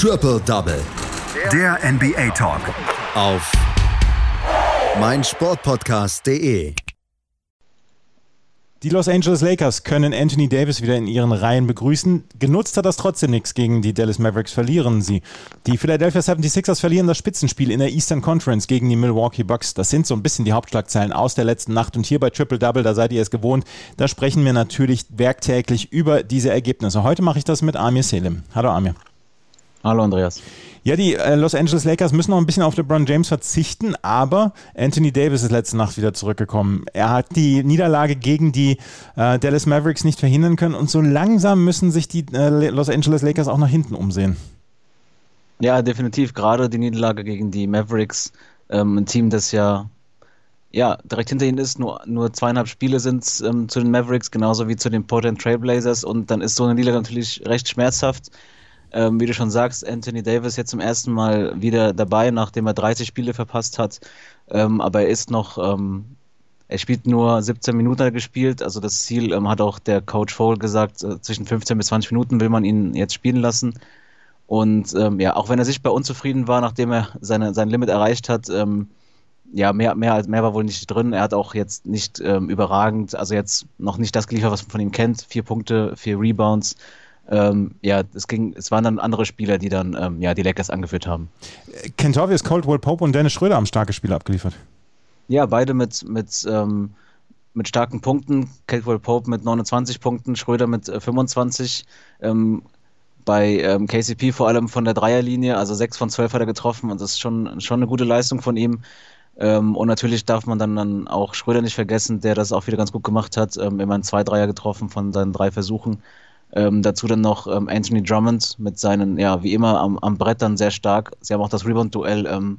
Triple Double. Der NBA Talk. Auf meinsportpodcast.de. Die Los Angeles Lakers können Anthony Davis wieder in ihren Reihen begrüßen. Genutzt hat das trotzdem nichts gegen die Dallas Mavericks, verlieren sie. Die Philadelphia 76ers verlieren das Spitzenspiel in der Eastern Conference gegen die Milwaukee Bucks. Das sind so ein bisschen die Hauptschlagzeilen aus der letzten Nacht. Und hier bei Triple Double, da seid ihr es gewohnt, da sprechen wir natürlich werktäglich über diese Ergebnisse. Heute mache ich das mit Amir Selim. Hallo Amir. Hallo Andreas. Ja, die äh, Los Angeles Lakers müssen noch ein bisschen auf LeBron James verzichten, aber Anthony Davis ist letzte Nacht wieder zurückgekommen. Er hat die Niederlage gegen die äh, Dallas Mavericks nicht verhindern können und so langsam müssen sich die äh, Los Angeles Lakers auch nach hinten umsehen. Ja, definitiv. Gerade die Niederlage gegen die Mavericks, ähm, ein Team, das ja ja, direkt hinter ihnen ist, nur, nur zweieinhalb Spiele sind ähm, zu den Mavericks, genauso wie zu den Portland Trailblazers und dann ist so eine Niederlage natürlich recht schmerzhaft. Ähm, wie du schon sagst, Anthony Davis jetzt zum ersten Mal wieder dabei, nachdem er 30 Spiele verpasst hat. Ähm, aber er ist noch, ähm, er spielt nur 17 Minuten gespielt. Also das Ziel ähm, hat auch der Coach Fowl gesagt, äh, zwischen 15 bis 20 Minuten will man ihn jetzt spielen lassen. Und ähm, ja, auch wenn er sichtbar unzufrieden war, nachdem er seine, sein Limit erreicht hat, ähm, ja, mehr, mehr, mehr war wohl nicht drin. Er hat auch jetzt nicht überragend, also jetzt noch nicht das geliefert, was man von ihm kennt. Vier Punkte, vier Rebounds ähm, ja, es ging, es waren dann andere Spieler, die dann ähm, ja, die Lakers angeführt haben. Kentavious Caldwell Pope und Dennis Schröder haben starke Spiele abgeliefert. Ja, beide mit, mit, ähm, mit starken Punkten. Caldwell Pope mit 29 Punkten, Schröder mit äh, 25. Ähm, bei ähm, KCP vor allem von der Dreierlinie, also 6 von 12 hat er getroffen und das ist schon, schon eine gute Leistung von ihm. Ähm, und natürlich darf man dann, dann auch Schröder nicht vergessen, der das auch wieder ganz gut gemacht hat. Immerhin zwei Dreier getroffen von seinen drei Versuchen. Ähm, dazu dann noch ähm, Anthony Drummond mit seinen, ja, wie immer am, am Brett dann sehr stark. Sie haben auch das Rebound-Duell ähm,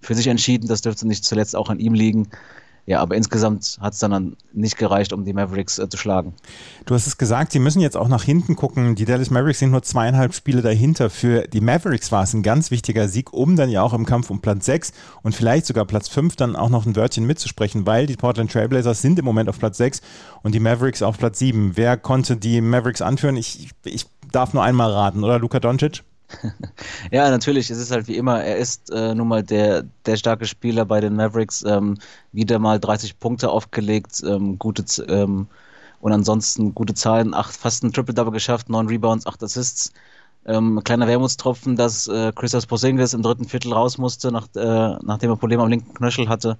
für sich entschieden. Das dürfte nicht zuletzt auch an ihm liegen. Ja, aber insgesamt hat es dann nicht gereicht, um die Mavericks äh, zu schlagen. Du hast es gesagt, sie müssen jetzt auch nach hinten gucken. Die Dallas Mavericks sind nur zweieinhalb Spiele dahinter. Für die Mavericks war es ein ganz wichtiger Sieg, um dann ja auch im Kampf um Platz 6 und vielleicht sogar Platz 5 dann auch noch ein Wörtchen mitzusprechen, weil die Portland Trailblazers sind im Moment auf Platz 6 und die Mavericks auf Platz 7. Wer konnte die Mavericks anführen? Ich, ich darf nur einmal raten, oder Luka Doncic? ja, natürlich. Es ist halt wie immer, er ist äh, nun mal der, der starke Spieler bei den Mavericks. Ähm, wieder mal 30 Punkte aufgelegt, ähm, gute ähm, und ansonsten gute Zahlen. Acht, fast ein Triple-Double geschafft, neun Rebounds, acht Assists. Ähm, kleiner Wermutstropfen, dass äh, Christos Porzingis im dritten Viertel raus musste, nach, äh, nachdem er Probleme am linken Knöchel hatte,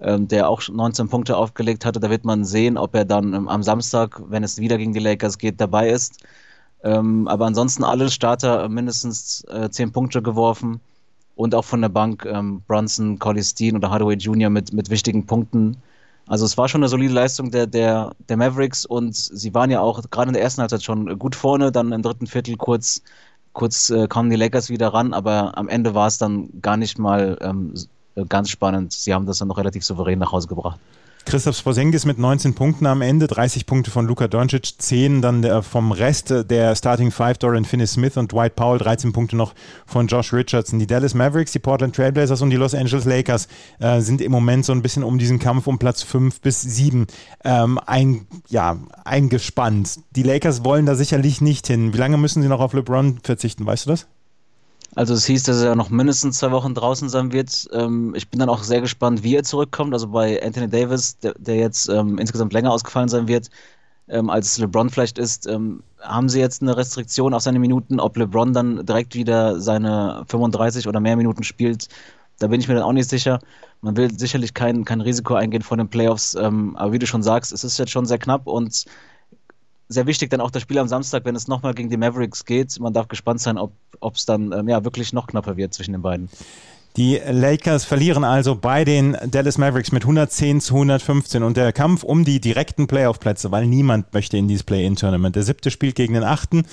ähm, der auch 19 Punkte aufgelegt hatte. Da wird man sehen, ob er dann ähm, am Samstag, wenn es wieder gegen die Lakers geht, dabei ist. Ähm, aber ansonsten alle Starter mindestens äh, 10 Punkte geworfen und auch von der Bank ähm, Brunson, Collie Steen oder Hardaway Jr. mit, mit wichtigen Punkten. Also es war schon eine solide Leistung der, der, der Mavericks und sie waren ja auch gerade in der ersten Halbzeit schon gut vorne, dann im dritten Viertel kurz, kurz äh, kamen die Lakers wieder ran, aber am Ende war es dann gar nicht mal ähm, ganz spannend. Sie haben das dann noch relativ souverän nach Hause gebracht. Christoph Sporzingis mit 19 Punkten am Ende, 30 Punkte von Luka Doncic, 10 dann vom Rest der Starting Five, Dorian Finney-Smith und Dwight Powell, 13 Punkte noch von Josh Richardson. Die Dallas Mavericks, die Portland Trailblazers und die Los Angeles Lakers äh, sind im Moment so ein bisschen um diesen Kampf um Platz 5 bis 7 ähm, ein, ja, eingespannt. Die Lakers wollen da sicherlich nicht hin. Wie lange müssen sie noch auf LeBron verzichten, weißt du das? Also es hieß, dass er noch mindestens zwei Wochen draußen sein wird. Ähm, ich bin dann auch sehr gespannt, wie er zurückkommt. Also bei Anthony Davis, der, der jetzt ähm, insgesamt länger ausgefallen sein wird, ähm, als LeBron vielleicht ist, ähm, haben sie jetzt eine Restriktion auf seine Minuten. Ob LeBron dann direkt wieder seine 35 oder mehr Minuten spielt, da bin ich mir dann auch nicht sicher. Man will sicherlich kein, kein Risiko eingehen vor den Playoffs. Ähm, aber wie du schon sagst, es ist jetzt schon sehr knapp und sehr wichtig dann auch das Spiel am Samstag, wenn es nochmal gegen die Mavericks geht. Man darf gespannt sein, ob es dann ähm, ja, wirklich noch knapper wird zwischen den beiden. Die Lakers verlieren also bei den Dallas Mavericks mit 110 zu 115 und der Kampf um die direkten Playoff-Plätze, weil niemand möchte in dieses Play-In-Tournament. Der siebte spielt gegen den achten.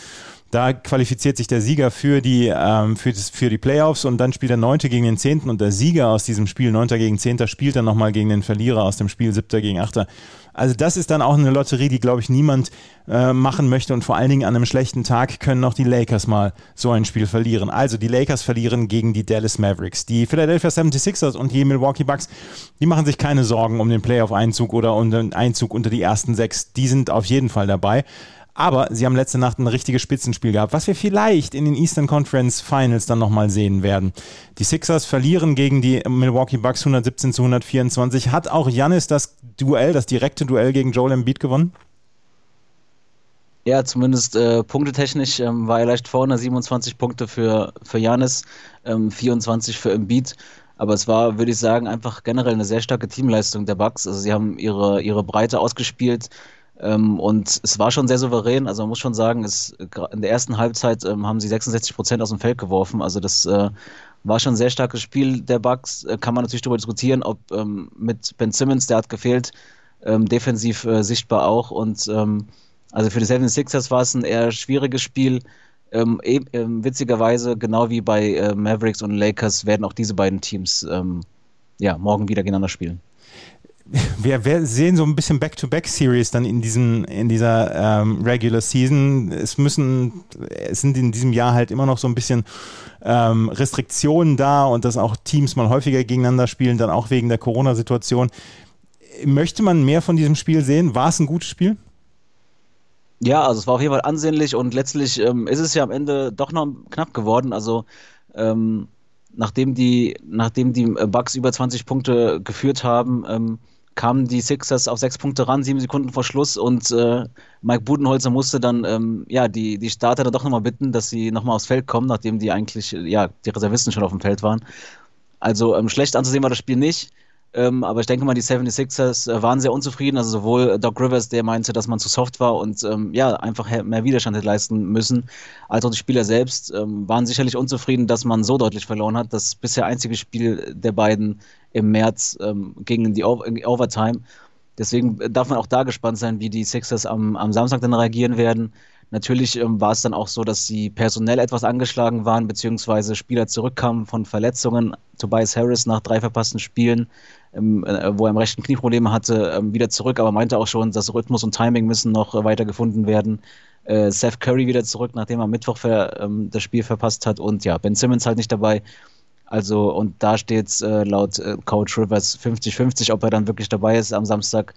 Da qualifiziert sich der Sieger für die, ähm, für, das, für die Playoffs und dann spielt der Neunte gegen den Zehnten und der Sieger aus diesem Spiel, Neunter gegen Zehnter, spielt dann nochmal gegen den Verlierer aus dem Spiel, Siebter gegen Achter. Also das ist dann auch eine Lotterie, die, glaube ich, niemand äh, machen möchte. Und vor allen Dingen an einem schlechten Tag können auch die Lakers mal so ein Spiel verlieren. Also die Lakers verlieren gegen die Dallas Mavericks. Die Philadelphia 76ers und die Milwaukee Bucks, die machen sich keine Sorgen um den Playoff-Einzug oder um den Einzug unter die ersten sechs. Die sind auf jeden Fall dabei. Aber sie haben letzte Nacht ein richtiges Spitzenspiel gehabt, was wir vielleicht in den Eastern Conference Finals dann nochmal sehen werden. Die Sixers verlieren gegen die Milwaukee Bucks 117 zu 124. Hat auch Janis das Duell, das direkte Duell gegen Joel Embiid gewonnen? Ja, zumindest äh, punktetechnisch ähm, war er leicht vorne, 27 Punkte für, für ähm, 24 für Embiid. Aber es war, würde ich sagen, einfach generell eine sehr starke Teamleistung der Bucks. Also sie haben ihre, ihre Breite ausgespielt ähm, und es war schon sehr souverän. Also man muss schon sagen, es, in der ersten Halbzeit ähm, haben sie 66 Prozent aus dem Feld geworfen. Also das äh, war schon ein sehr starkes Spiel der Bucks. Äh, kann man natürlich darüber diskutieren, ob ähm, mit Ben Simmons, der hat gefehlt, ähm, defensiv äh, sichtbar auch. Und ähm, also für die 76ers war es ein eher schwieriges Spiel. Ähm, ähm, witzigerweise, genau wie bei äh, Mavericks und Lakers, werden auch diese beiden Teams ähm, ja, morgen wieder gegeneinander spielen. Wir, wir, sehen so ein bisschen Back-to-Back-Series dann in, diesem, in dieser ähm, Regular Season. Es müssen, es sind in diesem Jahr halt immer noch so ein bisschen ähm, Restriktionen da und dass auch Teams mal häufiger gegeneinander spielen, dann auch wegen der Corona-Situation. Möchte man mehr von diesem Spiel sehen? War es ein gutes Spiel? Ja, also es war auf jeden Fall ansehnlich und letztlich ähm, ist es ja am Ende doch noch knapp geworden. Also ähm, nachdem die, nachdem die äh, Bucks über 20 Punkte geführt haben, ähm, kamen die Sixers auf sechs Punkte ran, sieben Sekunden vor Schluss und äh, Mike Budenholzer musste dann ähm, ja die, die Starter dann doch nochmal bitten, dass sie nochmal aufs Feld kommen, nachdem die eigentlich ja die Reservisten schon auf dem Feld waren. Also ähm, schlecht anzusehen war das Spiel nicht. Ähm, aber ich denke mal, die 76ers äh, waren sehr unzufrieden. Also sowohl Doc Rivers, der meinte, dass man zu soft war und ähm, ja, einfach mehr Widerstand hätte leisten müssen, als auch die Spieler selbst ähm, waren sicherlich unzufrieden, dass man so deutlich verloren hat. Das bisher einzige Spiel der beiden im März ähm, gegen die o Overtime. Deswegen darf man auch da gespannt sein, wie die Sixers am, am Samstag dann reagieren werden. Natürlich ähm, war es dann auch so, dass sie personell etwas angeschlagen waren, beziehungsweise Spieler zurückkamen von Verletzungen. Tobias Harris nach drei verpassten Spielen ähm, äh, wo er im rechten Knie Probleme hatte, ähm, wieder zurück, aber meinte auch schon, dass Rhythmus und Timing müssen noch äh, weiter gefunden werden. Äh, Seth Curry wieder zurück, nachdem er am Mittwoch ver, ähm, das Spiel verpasst hat und ja, Ben Simmons halt nicht dabei. Also, und da steht es äh, laut äh, Coach Rivers 50-50, ob er dann wirklich dabei ist am Samstag.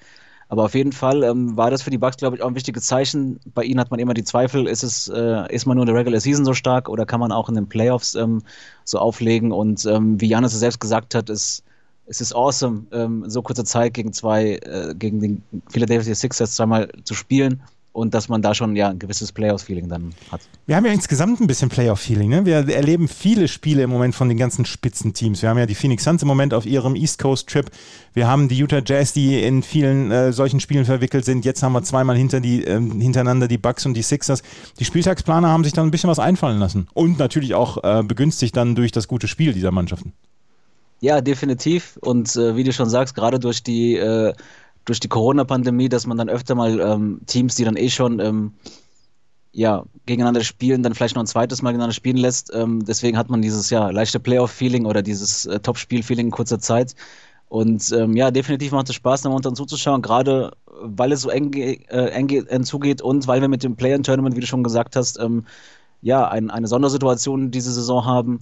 Aber auf jeden Fall ähm, war das für die Bucks, glaube ich, auch ein wichtiges Zeichen. Bei ihnen hat man immer die Zweifel, ist es, äh, ist man nur in der Regular Season so stark oder kann man auch in den Playoffs ähm, so auflegen? Und ähm, wie Janis es selbst gesagt hat, ist es ist awesome, ähm, so kurze Zeit gegen zwei, äh, gegen den Philadelphia Sixers zweimal zu spielen und dass man da schon ja ein gewisses Playoff-Feeling dann hat. Wir haben ja insgesamt ein bisschen Playoff-Feeling. Ne? Wir erleben viele Spiele im Moment von den ganzen Spitzenteams. Wir haben ja die Phoenix Suns im Moment auf ihrem East Coast-Trip. Wir haben die Utah Jazz, die in vielen äh, solchen Spielen verwickelt sind. Jetzt haben wir zweimal hinter die, äh, hintereinander die Bucks und die Sixers. Die Spieltagsplaner haben sich dann ein bisschen was einfallen lassen. Und natürlich auch äh, begünstigt dann durch das gute Spiel dieser Mannschaften. Ja, definitiv. Und äh, wie du schon sagst, gerade durch die, äh, durch die Corona-Pandemie, dass man dann öfter mal ähm, Teams, die dann eh schon ähm, ja, gegeneinander spielen, dann vielleicht noch ein zweites Mal gegeneinander spielen lässt. Ähm, deswegen hat man dieses ja, leichte Playoff-Feeling oder dieses äh, Top-Spiel-Feeling in kurzer Zeit. Und ähm, ja, definitiv macht es Spaß, da momentan zuzuschauen, gerade weil es so eng, äh, eng, eng zugeht und weil wir mit dem Play-In-Tournament, wie du schon gesagt hast, ähm, ja, ein, eine Sondersituation diese Saison haben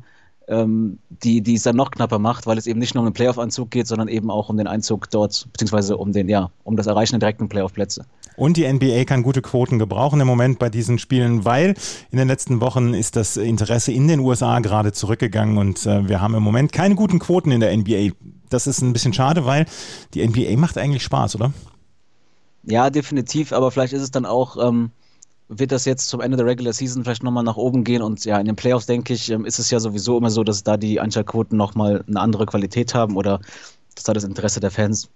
ähm, die, die es dann noch knapper macht, weil es eben nicht nur um den Playoff-Anzug geht, sondern eben auch um den Einzug dort, beziehungsweise um den, ja, um das Erreichen der direkten Playoff-Plätze. Und die NBA kann gute Quoten gebrauchen im Moment bei diesen Spielen, weil in den letzten Wochen ist das Interesse in den USA gerade zurückgegangen und äh, wir haben im Moment keine guten Quoten in der NBA. Das ist ein bisschen schade, weil die NBA macht eigentlich Spaß, oder? Ja, definitiv, aber vielleicht ist es dann auch. Ähm, wird das jetzt zum Ende der Regular Season vielleicht nochmal nach oben gehen. Und ja, in den Playoffs, denke ich, ähm, ist es ja sowieso immer so, dass da die Einschaltquoten nochmal eine andere Qualität haben oder dass da das Interesse der Fans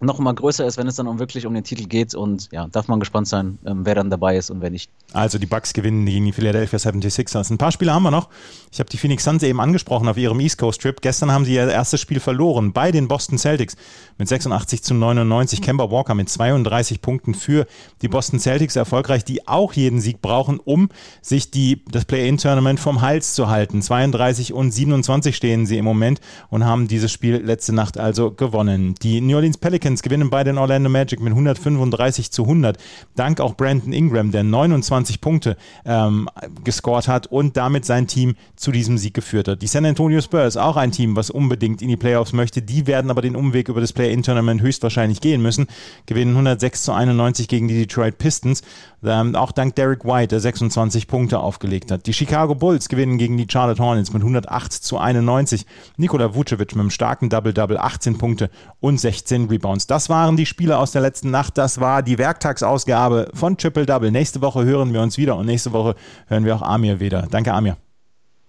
noch mal größer ist, wenn es dann um wirklich um den Titel geht. Und ja, darf man gespannt sein, ähm, wer dann dabei ist und wer nicht. Also die Bucks gewinnen gegen die Philadelphia 76ers. Ein paar Spiele haben wir noch. Ich habe die Phoenix Suns eben angesprochen auf ihrem East Coast Trip. Gestern haben sie ihr erstes Spiel verloren bei den Boston Celtics mit 86 zu 99. Kemba Walker mit 32 Punkten für die Boston Celtics erfolgreich, die auch jeden Sieg brauchen, um sich die, das Play-In-Tournament vom Hals zu halten. 32 und 27 stehen sie im Moment und haben dieses Spiel letzte Nacht also gewonnen. Die New Orleans Pelicans Pelicans gewinnen bei den Orlando Magic mit 135 zu 100. Dank auch Brandon Ingram, der 29 Punkte ähm, gescored hat und damit sein Team zu diesem Sieg geführt hat. Die San Antonio Spurs, auch ein Team, was unbedingt in die Playoffs möchte. Die werden aber den Umweg über das Play-In-Tournament höchstwahrscheinlich gehen müssen. Gewinnen 106 zu 91 gegen die Detroit Pistons. Ähm, auch dank Derek White, der 26 Punkte aufgelegt hat. Die Chicago Bulls gewinnen gegen die Charlotte Hornets mit 108 zu 91. Nikola Vucevic mit einem starken Double-Double, 18 Punkte und 16 Rebounds. Das waren die Spiele aus der letzten Nacht. Das war die Werktagsausgabe von Triple Double. Nächste Woche hören wir uns wieder und nächste Woche hören wir auch Amir wieder. Danke, Amir.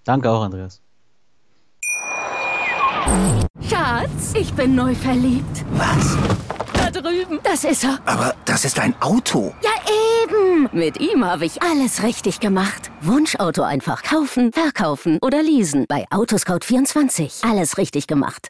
Danke auch, Andreas. Schatz, ich bin neu verliebt. Was? Da drüben. Das ist er. Aber das ist ein Auto. Ja, eben. Mit ihm habe ich alles richtig gemacht. Wunschauto einfach kaufen, verkaufen oder leasen. Bei Autoscout24. Alles richtig gemacht.